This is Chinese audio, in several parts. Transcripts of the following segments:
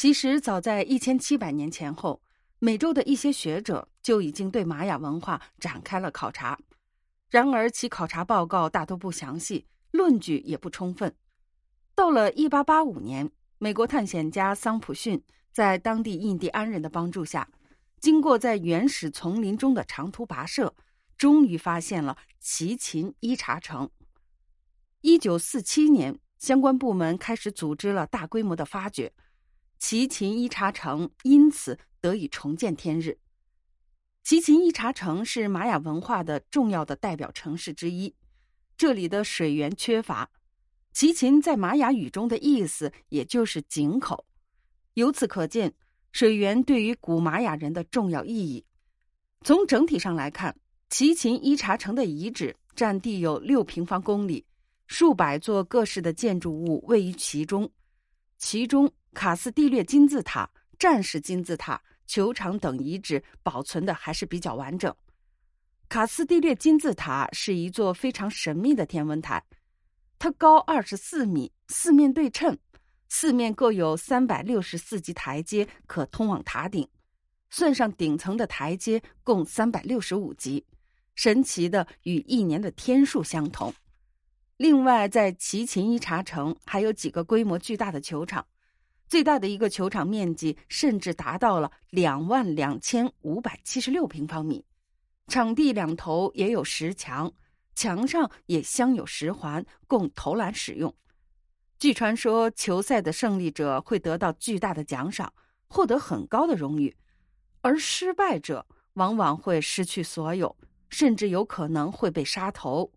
其实早在一千七百年前后，美洲的一些学者就已经对玛雅文化展开了考察。然而，其考察报告大多不详细，论据也不充分。到了一八八五年，美国探险家桑普逊在当地印第安人的帮助下，经过在原始丛林中的长途跋涉，终于发现了奇琴伊查城。一九四七年，相关部门开始组织了大规模的发掘。齐秦伊查城因此得以重见天日。齐秦伊查城是玛雅文化的重要的代表城市之一，这里的水源缺乏。齐秦在玛雅语中的意思也就是井口，由此可见水源对于古玛雅人的重要意义。从整体上来看，齐秦伊查城的遗址占地有六平方公里，数百座各式的建筑物位于其中，其中。卡斯蒂略金字塔、战士金字塔、球场等遗址保存的还是比较完整。卡斯蒂略金字塔是一座非常神秘的天文台，它高二十四米，四面对称，四面各有三百六十四级台阶可通往塔顶，算上顶层的台阶，共三百六十五级，神奇的与一年的天数相同。另外，在齐秦一茶城还有几个规模巨大的球场。最大的一个球场面积甚至达到了两万两千五百七十六平方米，场地两头也有石墙，墙上也镶有石环，供投篮使用。据传说，球赛的胜利者会得到巨大的奖赏，获得很高的荣誉，而失败者往往会失去所有，甚至有可能会被杀头。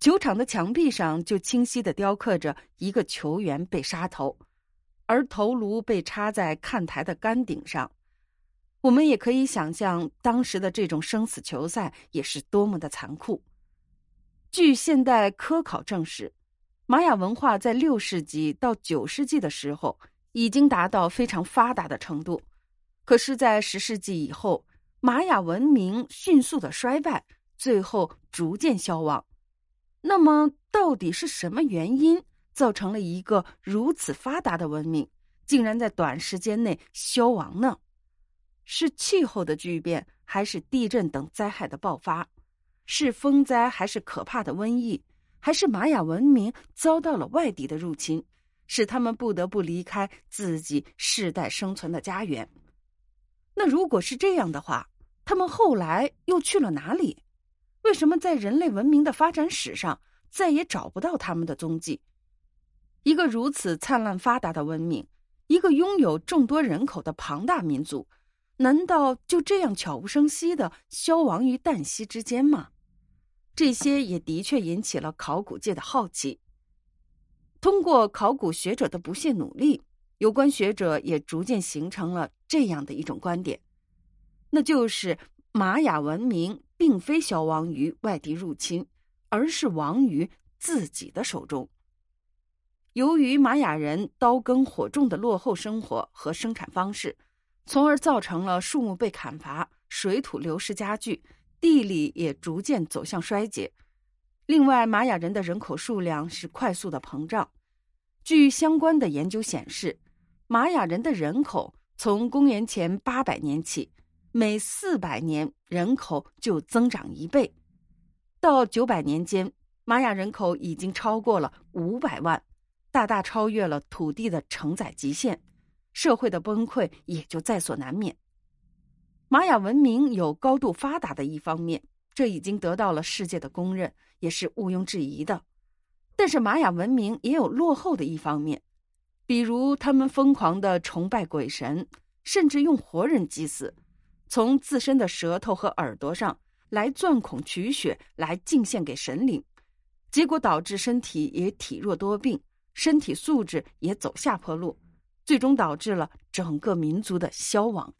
球场的墙壁上就清晰的雕刻着一个球员被杀头。而头颅被插在看台的杆顶上，我们也可以想象当时的这种生死球赛也是多么的残酷。据现代科考证实，玛雅文化在六世纪到九世纪的时候已经达到非常发达的程度，可是，在十世纪以后，玛雅文明迅速的衰败，最后逐渐消亡。那么，到底是什么原因？造成了一个如此发达的文明，竟然在短时间内消亡呢？是气候的巨变，还是地震等灾害的爆发？是风灾，还是可怕的瘟疫？还是玛雅文明遭到了外敌的入侵，使他们不得不离开自己世代生存的家园？那如果是这样的话，他们后来又去了哪里？为什么在人类文明的发展史上再也找不到他们的踪迹？一个如此灿烂发达的文明，一个拥有众多人口的庞大民族，难道就这样悄无声息的消亡于旦夕之间吗？这些也的确引起了考古界的好奇。通过考古学者的不懈努力，有关学者也逐渐形成了这样的一种观点，那就是玛雅文明并非消亡于外敌入侵，而是亡于自己的手中。由于玛雅人刀耕火种的落后生活和生产方式，从而造成了树木被砍伐、水土流失加剧，地理也逐渐走向衰竭。另外，玛雅人的人口数量是快速的膨胀。据相关的研究显示，玛雅人的人口从公元前八百年起，每四百年人口就增长一倍，到九百年间，玛雅人口已经超过了五百万。大大超越了土地的承载极限，社会的崩溃也就在所难免。玛雅文明有高度发达的一方面，这已经得到了世界的公认，也是毋庸置疑的。但是，玛雅文明也有落后的一方面，比如他们疯狂的崇拜鬼神，甚至用活人祭祀，从自身的舌头和耳朵上来钻孔取血，来敬献给神灵，结果导致身体也体弱多病。身体素质也走下坡路，最终导致了整个民族的消亡。